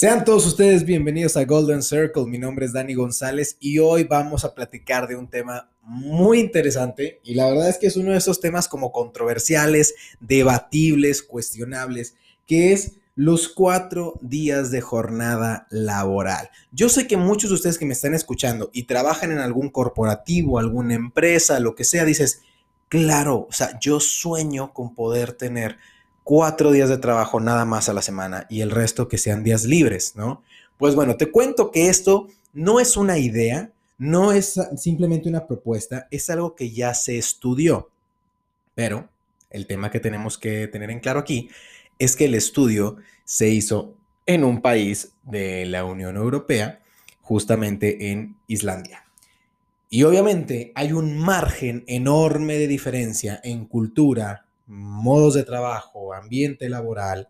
Sean todos ustedes bienvenidos a Golden Circle. Mi nombre es Dani González y hoy vamos a platicar de un tema muy interesante y la verdad es que es uno de esos temas como controversiales, debatibles, cuestionables, que es los cuatro días de jornada laboral. Yo sé que muchos de ustedes que me están escuchando y trabajan en algún corporativo, alguna empresa, lo que sea, dices, claro, o sea, yo sueño con poder tener cuatro días de trabajo nada más a la semana y el resto que sean días libres, ¿no? Pues bueno, te cuento que esto no es una idea, no es simplemente una propuesta, es algo que ya se estudió. Pero el tema que tenemos que tener en claro aquí es que el estudio se hizo en un país de la Unión Europea, justamente en Islandia. Y obviamente hay un margen enorme de diferencia en cultura, modos de trabajo, ambiente laboral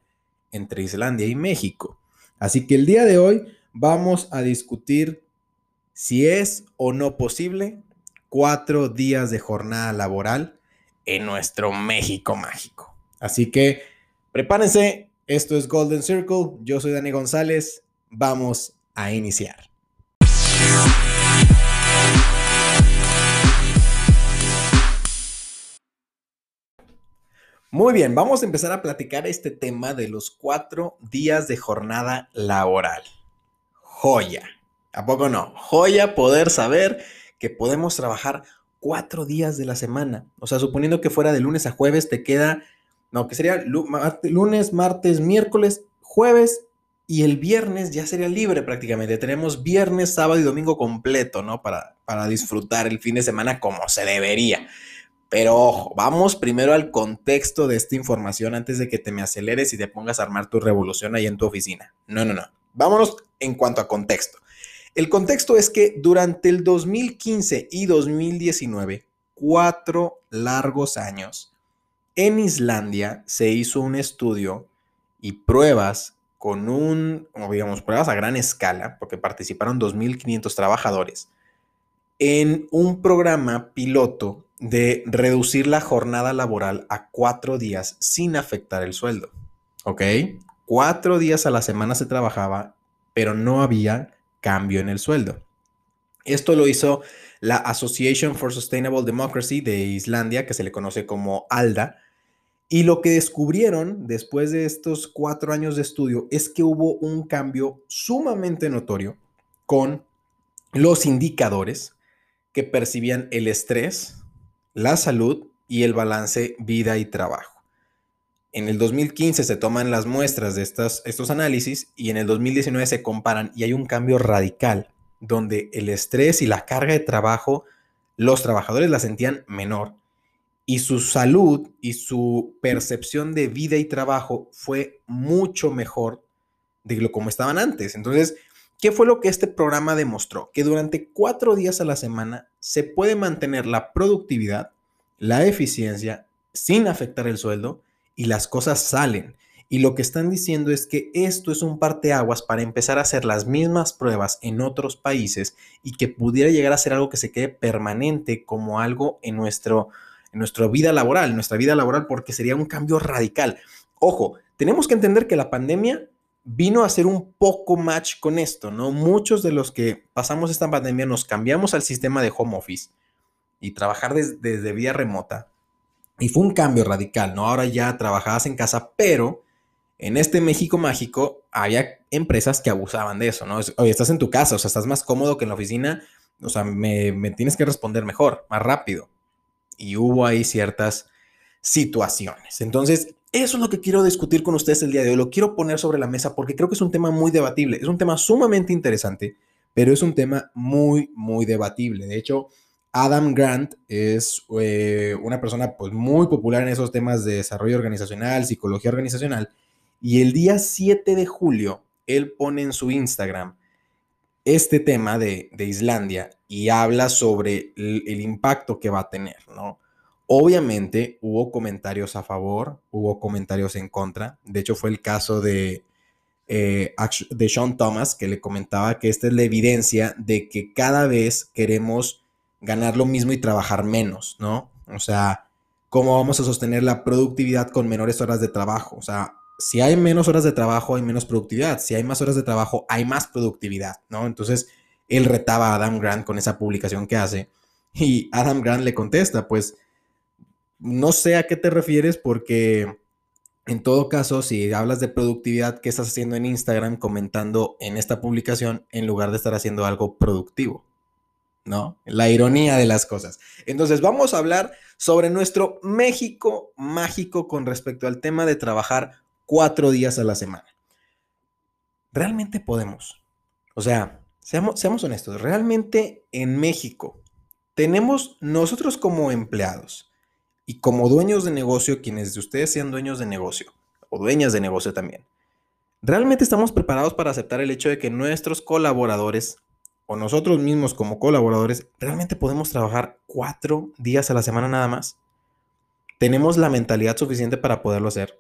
entre Islandia y México. Así que el día de hoy vamos a discutir si es o no posible cuatro días de jornada laboral en nuestro México mágico. Así que prepárense, esto es Golden Circle, yo soy Dani González, vamos a iniciar. Muy bien, vamos a empezar a platicar este tema de los cuatro días de jornada laboral. Joya. ¿A poco no? Joya poder saber que podemos trabajar cuatro días de la semana. O sea, suponiendo que fuera de lunes a jueves, te queda, no, que sería lunes, martes, miércoles, jueves y el viernes ya sería libre prácticamente. Tenemos viernes, sábado y domingo completo, ¿no? Para, para disfrutar el fin de semana como se debería. Pero ojo, vamos primero al contexto de esta información antes de que te me aceleres y te pongas a armar tu revolución ahí en tu oficina. No, no, no. Vámonos en cuanto a contexto. El contexto es que durante el 2015 y 2019, cuatro largos años, en Islandia se hizo un estudio y pruebas con un, digamos, pruebas a gran escala, porque participaron 2.500 trabajadores, en un programa piloto de reducir la jornada laboral a cuatro días sin afectar el sueldo. ¿Ok? Cuatro días a la semana se trabajaba, pero no había cambio en el sueldo. Esto lo hizo la Association for Sustainable Democracy de Islandia, que se le conoce como ALDA. Y lo que descubrieron después de estos cuatro años de estudio es que hubo un cambio sumamente notorio con los indicadores que percibían el estrés, la salud y el balance vida y trabajo. En el 2015 se toman las muestras de estas, estos análisis y en el 2019 se comparan y hay un cambio radical donde el estrés y la carga de trabajo los trabajadores la sentían menor y su salud y su percepción de vida y trabajo fue mucho mejor de lo como estaban antes. Entonces, ¿qué fue lo que este programa demostró? Que durante cuatro días a la semana se puede mantener la productividad, la eficiencia, sin afectar el sueldo y las cosas salen. Y lo que están diciendo es que esto es un parteaguas para empezar a hacer las mismas pruebas en otros países y que pudiera llegar a ser algo que se quede permanente como algo en, nuestro, en nuestra vida laboral, nuestra vida laboral, porque sería un cambio radical. Ojo, tenemos que entender que la pandemia vino a hacer un poco match con esto, ¿no? Muchos de los que pasamos esta pandemia nos cambiamos al sistema de home office y trabajar desde vía remota. Y fue un cambio radical, ¿no? Ahora ya trabajabas en casa, pero en este México mágico había empresas que abusaban de eso, ¿no? Oye, estás en tu casa, o sea, estás más cómodo que en la oficina, o sea, me, me tienes que responder mejor, más rápido. Y hubo ahí ciertas situaciones. Entonces, eso es lo que quiero discutir con ustedes el día de hoy. Lo quiero poner sobre la mesa porque creo que es un tema muy debatible. Es un tema sumamente interesante, pero es un tema muy, muy debatible. De hecho, Adam Grant es eh, una persona pues, muy popular en esos temas de desarrollo organizacional, psicología organizacional. Y el día 7 de julio, él pone en su Instagram este tema de, Islandia y habla sobre el, el impacto que va a tener, ¿no? Obviamente hubo comentarios a favor, hubo comentarios en contra. De hecho, fue el caso de, eh, de Sean Thomas, que le comentaba que esta es la evidencia de que cada vez queremos ganar lo mismo y trabajar menos, ¿no? O sea, ¿cómo vamos a sostener la productividad con menores horas de trabajo? O sea, si hay menos horas de trabajo, hay menos productividad. Si hay más horas de trabajo, hay más productividad, ¿no? Entonces, él retaba a Adam Grant con esa publicación que hace y Adam Grant le contesta, pues, no sé a qué te refieres porque en todo caso, si hablas de productividad, ¿qué estás haciendo en Instagram comentando en esta publicación en lugar de estar haciendo algo productivo? ¿No? La ironía de las cosas. Entonces, vamos a hablar sobre nuestro México mágico con respecto al tema de trabajar cuatro días a la semana. Realmente podemos. O sea, seamos, seamos honestos, realmente en México tenemos nosotros como empleados y como dueños de negocio, quienes de ustedes sean dueños de negocio o dueñas de negocio también, realmente estamos preparados para aceptar el hecho de que nuestros colaboradores o nosotros mismos como colaboradores realmente podemos trabajar cuatro días a la semana nada más. Tenemos la mentalidad suficiente para poderlo hacer.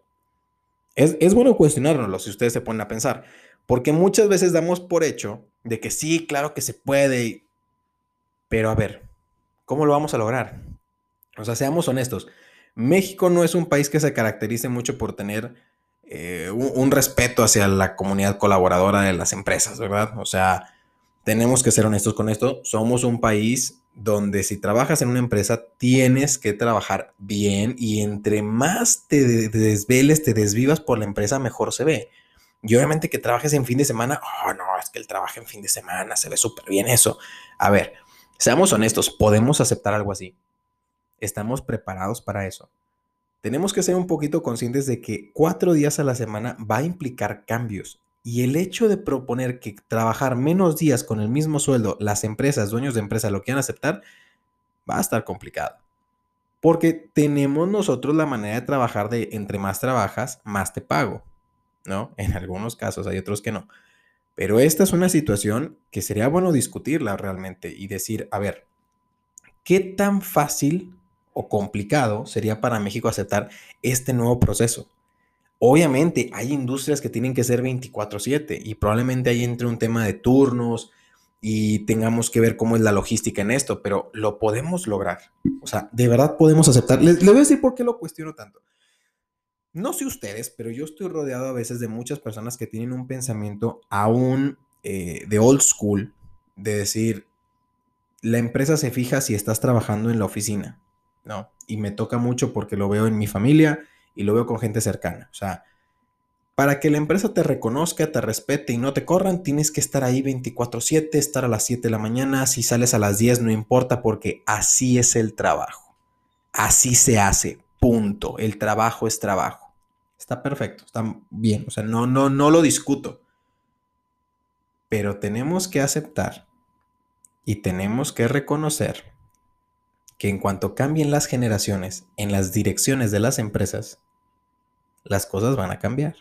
Es, bueno cuestionárnoslo si ustedes se ponen a pensar, porque muchas veces damos por hecho de que sí, claro que se puede, pero a ver, ¿cómo lo vamos a lograr? O sea, seamos honestos, México no es un país que se caracterice mucho por tener eh, un, respeto hacia la comunidad colaboradora de las empresas, ¿verdad? O sea, tenemos que ser honestos con esto, somos un país donde si trabajas en una empresa tienes que trabajar bien y entre más te desveles, te desvivas por la empresa, mejor se ve. Y obviamente que trabajes en fin de semana, oh no, es que el trabajo en fin de semana se ve súper bien eso. A ver, seamos honestos, ¿podemos aceptar algo así? ¿Estamos preparados para eso? Tenemos que ser un poquito conscientes de que cuatro días a la semana va a implicar cambios y el hecho de proponer que trabajar menos días con el mismo sueldo, las empresas, dueños de empresa lo quieran aceptar, va a estar complicado. Porque tenemos nosotros la manera de trabajar de entre más trabajas, más te pago. ¿No? En algunos casos, hay otros que no. Pero esta es una situación que sería bueno discutirla realmente y decir, a ver, ¿qué tan fácil o complicado sería para México aceptar este nuevo proceso? Obviamente hay industrias que tienen que ser 24/7 y probablemente ahí entre un tema de turnos y tengamos que ver cómo es la logística en esto, pero lo podemos lograr. O sea, de verdad podemos aceptar. Les, voy a decir por qué lo cuestiono tanto. No sé ustedes, pero yo estoy rodeado a veces de muchas personas que tienen un pensamiento aún eh, de old school, de decir, la empresa se fija si estás trabajando en la oficina, ¿no? Y me toca mucho porque lo veo en mi familia y lo veo con gente cercana. O sea, para que la empresa te reconozca, te respete y no te corran, tienes que estar ahí 24/7, estar a las 7 de la mañana, si sales a las 10 no importa porque así es el trabajo. Así se hace, punto. El trabajo es trabajo. Está perfecto, está bien, o sea, no no no lo discuto. Pero tenemos que aceptar y tenemos que reconocer que en cuanto cambien las generaciones en las direcciones de las empresas, las cosas van a cambiar.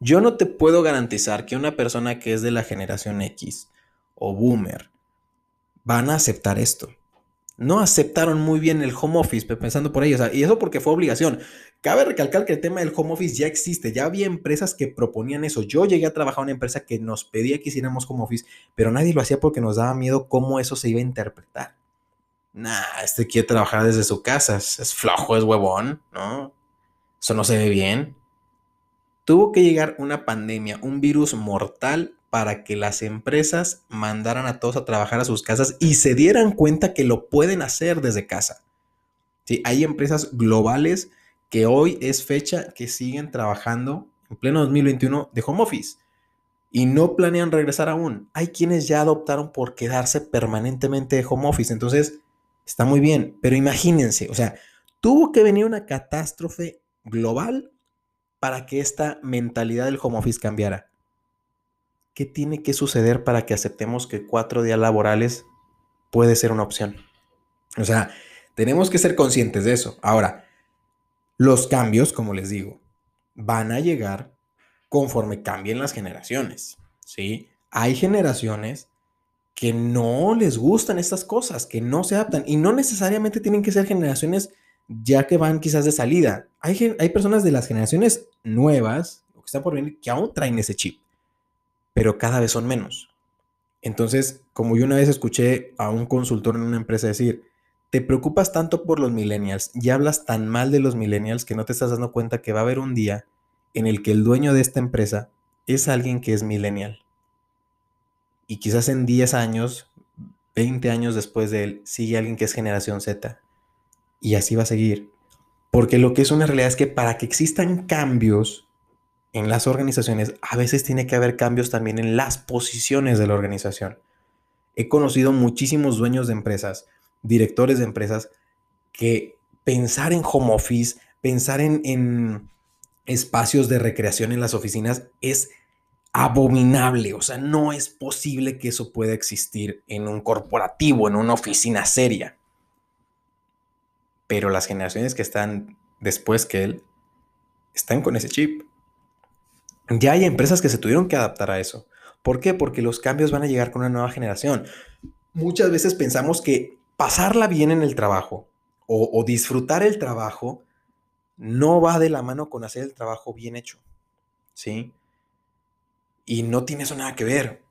Yo no te puedo garantizar que una persona que es de la generación X o boomer van a aceptar esto. No aceptaron muy bien el home office, pensando por ellos. y eso porque fue obligación. Cabe recalcar que el tema del home office ya existe, ya había empresas que proponían eso. Yo llegué a trabajar en una empresa que nos pedía que hiciéramos home office, pero nadie lo hacía porque nos daba miedo cómo eso se iba a interpretar. Nah, este quiere trabajar desde su casa, es flojo, es huevón, ¿no? Eso no se ve bien. Tuvo que llegar una pandemia, un virus mortal para que las empresas mandaran a todos a trabajar a sus casas y se dieran cuenta que lo pueden hacer desde casa. Hay empresas globales que hoy es fecha que siguen trabajando en pleno 2021 de home office y no planean regresar aún. Hay quienes ya adoptaron por quedarse permanentemente de home office. Entonces, está muy bien, pero imagínense, o sea, tuvo que venir una catástrofe global para que esta mentalidad del home office cambiara? ¿Qué tiene que suceder para que aceptemos que cuatro días laborales puede ser una opción? O sea, tenemos que ser conscientes de eso. Ahora, los cambios, como les digo, van a llegar conforme cambien las generaciones, ¿sí? Hay generaciones que no les gustan estas cosas, que no se adaptan y no necesariamente tienen que ser generaciones ya que van quizás de salida. Hay, hay personas de las generaciones nuevas, que están por venir, que aún traen ese chip, pero cada vez son menos. Entonces, como yo una vez escuché a un consultor en una empresa decir, te preocupas tanto por los millennials y hablas tan mal de los millennials que no te estás dando cuenta que va a haber un día en el que el dueño de esta empresa es alguien que es millennial. Y quizás en 10 años, 20 años después de él, sigue alguien que es generación Z. Y así va a seguir. Porque lo que es una realidad es que para que existan cambios en las organizaciones, a veces tiene que haber cambios también en las posiciones de la organización. He conocido muchísimos dueños de empresas, directores de empresas, que pensar en home office, pensar en, espacios de recreación en las oficinas es abominable. O sea, no es posible que eso pueda existir en un corporativo, en una oficina seria. Pero las generaciones que están después que él están con ese chip. Ya hay empresas que se tuvieron que adaptar a eso. ¿Por qué? Porque los cambios van a llegar con una nueva generación. Muchas veces pensamos que pasarla bien en el trabajo o, disfrutar el trabajo no va de la mano con hacer el trabajo bien hecho. ¿Sí? Y no tiene eso nada que ver.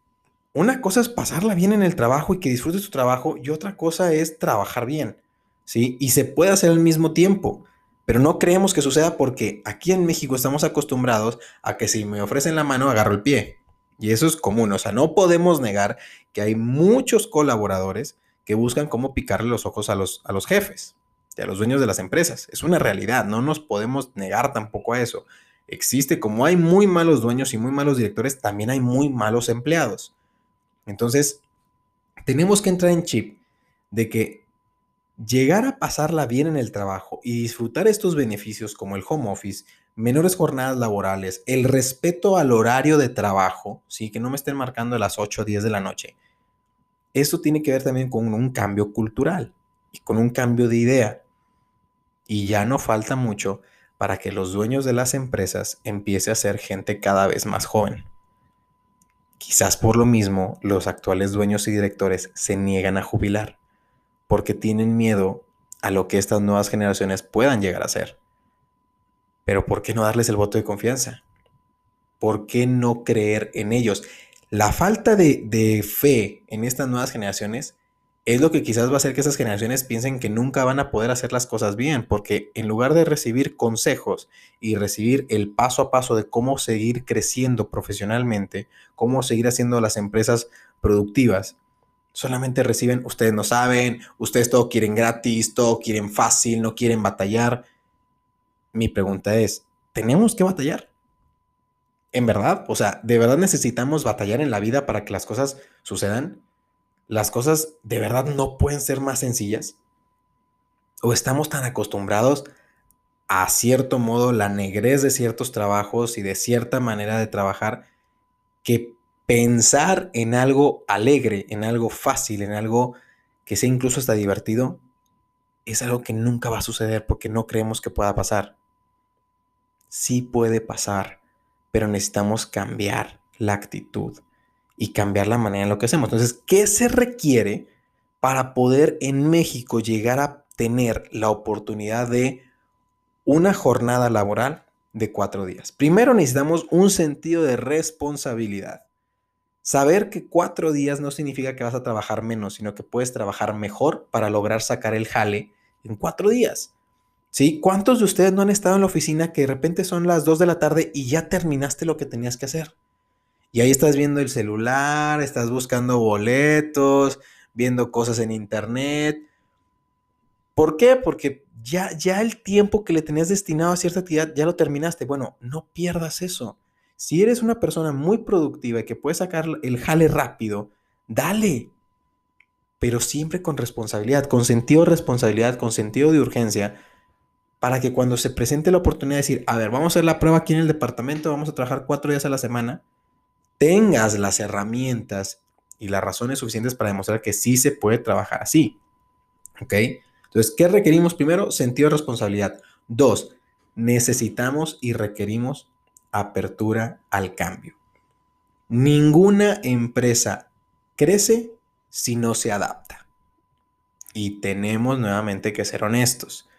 Una cosa es pasarla bien en el trabajo y que disfrutes tu trabajo y otra cosa es trabajar bien. ¿Sí? Y se puede hacer al mismo tiempo. Pero no creemos que suceda porque aquí en México estamos acostumbrados a que si me ofrecen la mano agarro el pie. Y eso es común. O sea, no podemos negar que hay muchos colaboradores que buscan cómo picarle los ojos a los, a los jefes a los dueños de las empresas. Es una realidad. No nos podemos negar tampoco a eso. Existe, como hay muy malos dueños y muy malos directores, también hay muy malos empleados. Entonces, tenemos que entrar en chip de que Llegar a pasarla bien en el trabajo y disfrutar estos beneficios como el home office, menores jornadas laborales, el respeto al horario de trabajo, ¿sí? que no me estén marcando a las 8 o 10 de la noche. Esto tiene que ver también con un cambio cultural y con un cambio de idea. Y ya no falta mucho para que los dueños de las empresas empiece a ser gente cada vez más joven. Quizás por lo mismo los actuales dueños y directores se niegan a jubilar porque tienen miedo a lo que estas nuevas generaciones puedan llegar a ser. Pero ¿por qué no darles el voto de confianza? ¿Por qué no creer en ellos? La falta de, fe en estas nuevas generaciones es lo que quizás va a hacer que esas generaciones piensen que nunca van a poder hacer las cosas bien, porque en lugar de recibir consejos y recibir el paso a paso de cómo seguir creciendo profesionalmente, cómo seguir haciendo las empresas productivas, solamente reciben, ustedes no saben, ustedes todo quieren gratis, todo quieren fácil, no quieren batallar. Mi pregunta es, ¿tenemos que batallar? ¿En verdad? O sea, ¿de verdad necesitamos batallar en la vida para que las cosas sucedan? ¿Las cosas de verdad no pueden ser más sencillas? ¿O estamos tan acostumbrados a cierto modo la negrez de ciertos trabajos y de cierta manera de trabajar que pensar en algo alegre, en algo fácil, en algo que sea incluso hasta divertido, es algo que nunca va a suceder porque no creemos que pueda pasar. Sí puede pasar, pero necesitamos cambiar la actitud y cambiar la manera en lo que hacemos. Entonces, ¿qué se requiere para poder en México llegar a tener la oportunidad de una jornada laboral de cuatro días? Primero necesitamos un sentido de responsabilidad. Saber que cuatro días no significa que vas a trabajar menos, sino que puedes trabajar mejor para lograr sacar el jale en cuatro días. ¿Sí? ¿Cuántos de ustedes no han estado en la oficina que de repente son las dos de la tarde y ya terminaste lo que tenías que hacer? Y ahí estás viendo el celular, estás buscando boletos, viendo cosas en internet. ¿Por qué? Porque ya, ya el tiempo que le tenías destinado a cierta actividad ya lo terminaste. Bueno, no pierdas eso. Si eres una persona muy productiva y que puedes sacar el jale rápido, dale. Pero siempre con responsabilidad, con sentido de responsabilidad, con sentido de urgencia, para que cuando se presente la oportunidad de decir, a ver, vamos a hacer la prueba aquí en el departamento, vamos a trabajar cuatro días a la semana, tengas las herramientas y las razones suficientes para demostrar que sí se puede trabajar así. ¿Ok? Entonces, ¿qué requerimos primero? Sentido de responsabilidad. Dos, necesitamos y requerimos apertura al cambio. Ninguna empresa crece si no se adapta. Y tenemos nuevamente que ser honestos.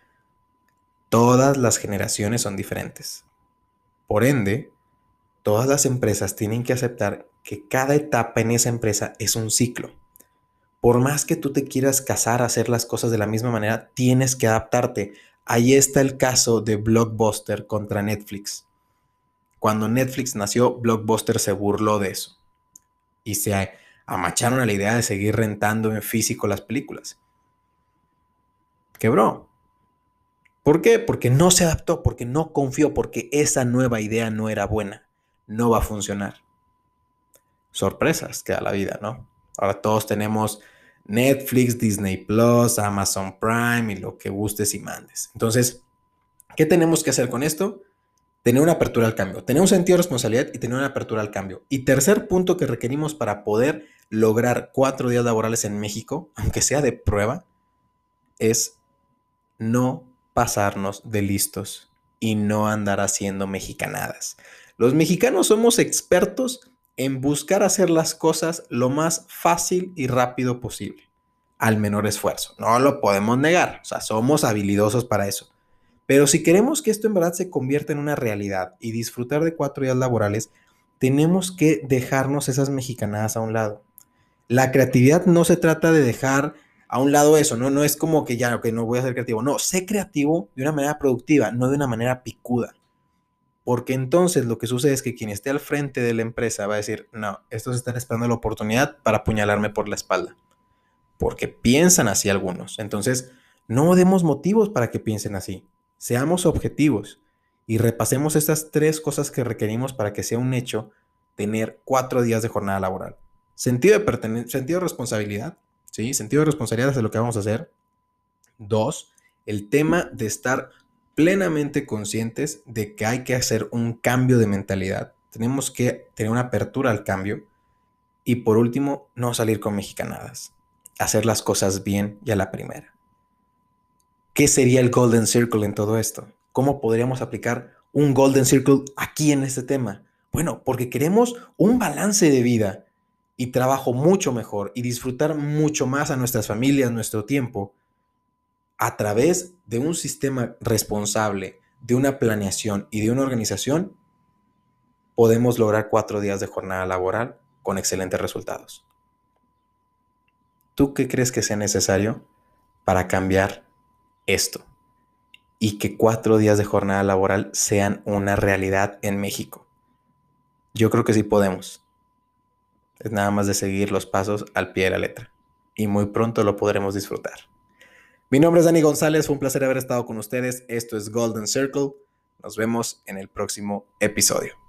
Todas las generaciones son diferentes. Por ende, todas las empresas tienen que aceptar que cada etapa en esa empresa es un ciclo. Por más que tú te quieras casar a hacer las cosas de la misma manera, tienes que adaptarte. Ahí está el caso de Blockbuster contra Netflix. Cuando Netflix nació, Blockbuster se burló de eso. Y se amacharon a la idea de seguir rentando en físico las películas. Quebró. ¿Por qué? Porque no se adaptó, porque no confió, porque esa nueva idea no era buena. No va a funcionar. Sorpresas que da la vida, ¿no? Ahora todos tenemos Netflix, Disney Plus, Amazon Prime y lo que gustes y mandes. Entonces, ¿qué tenemos que hacer con esto? Tener una apertura al cambio, tener un sentido de responsabilidad y tener una apertura al cambio. Y tercer punto que requerimos para poder lograr cuatro días laborales en México, aunque sea de prueba, es no pasarnos de listos y no andar haciendo mexicanadas. Los mexicanos somos expertos en buscar hacer las cosas lo más fácil y rápido posible, al menor esfuerzo. No lo podemos negar, o sea, somos habilidosos para eso. Pero si queremos que esto en verdad se convierta en una realidad y disfrutar de cuatro días laborales, tenemos que dejarnos esas mexicanadas a un lado. La creatividad no se trata de dejar a un lado eso, ¿no? No es como que ya, ok, no voy a ser creativo. No, sé creativo de una manera productiva, no de una manera picuda. Porque entonces lo que sucede es que quien esté al frente de la empresa va a decir, no, estos están esperando la oportunidad para apuñalarme por la espalda. Porque piensan así algunos. Entonces, no demos motivos para que piensen así. Seamos objetivos y repasemos estas tres cosas que requerimos para que sea un hecho tener cuatro días de jornada laboral. Sentido de, pertenencia, sentido de responsabilidad, ¿sí? Sentido de responsabilidad de lo que vamos a hacer. Dos, el tema de estar plenamente conscientes de que hay que hacer un cambio de mentalidad. Tenemos que tener una apertura al cambio. Y por último, no salir con mexicanadas. Hacer las cosas bien y a la primera. ¿Qué sería el Golden Circle en todo esto? ¿Cómo podríamos aplicar un Golden Circle aquí en este tema? Bueno, porque queremos un balance de vida y trabajo mucho mejor y disfrutar mucho más a nuestras familias, nuestro tiempo a través de un sistema responsable, de una planeación y de una organización, podemos lograr cuatro días de jornada laboral con excelentes resultados. ¿Tú qué crees que sea necesario para cambiar esto? Y que cuatro días de jornada laboral sean una realidad en México. Yo creo que sí podemos. Es nada más de seguir los pasos al pie de la letra. Y muy pronto lo podremos disfrutar. Mi nombre es Dani González, fue un placer haber estado con ustedes. Esto es Golden Circle. Nos vemos en el próximo episodio.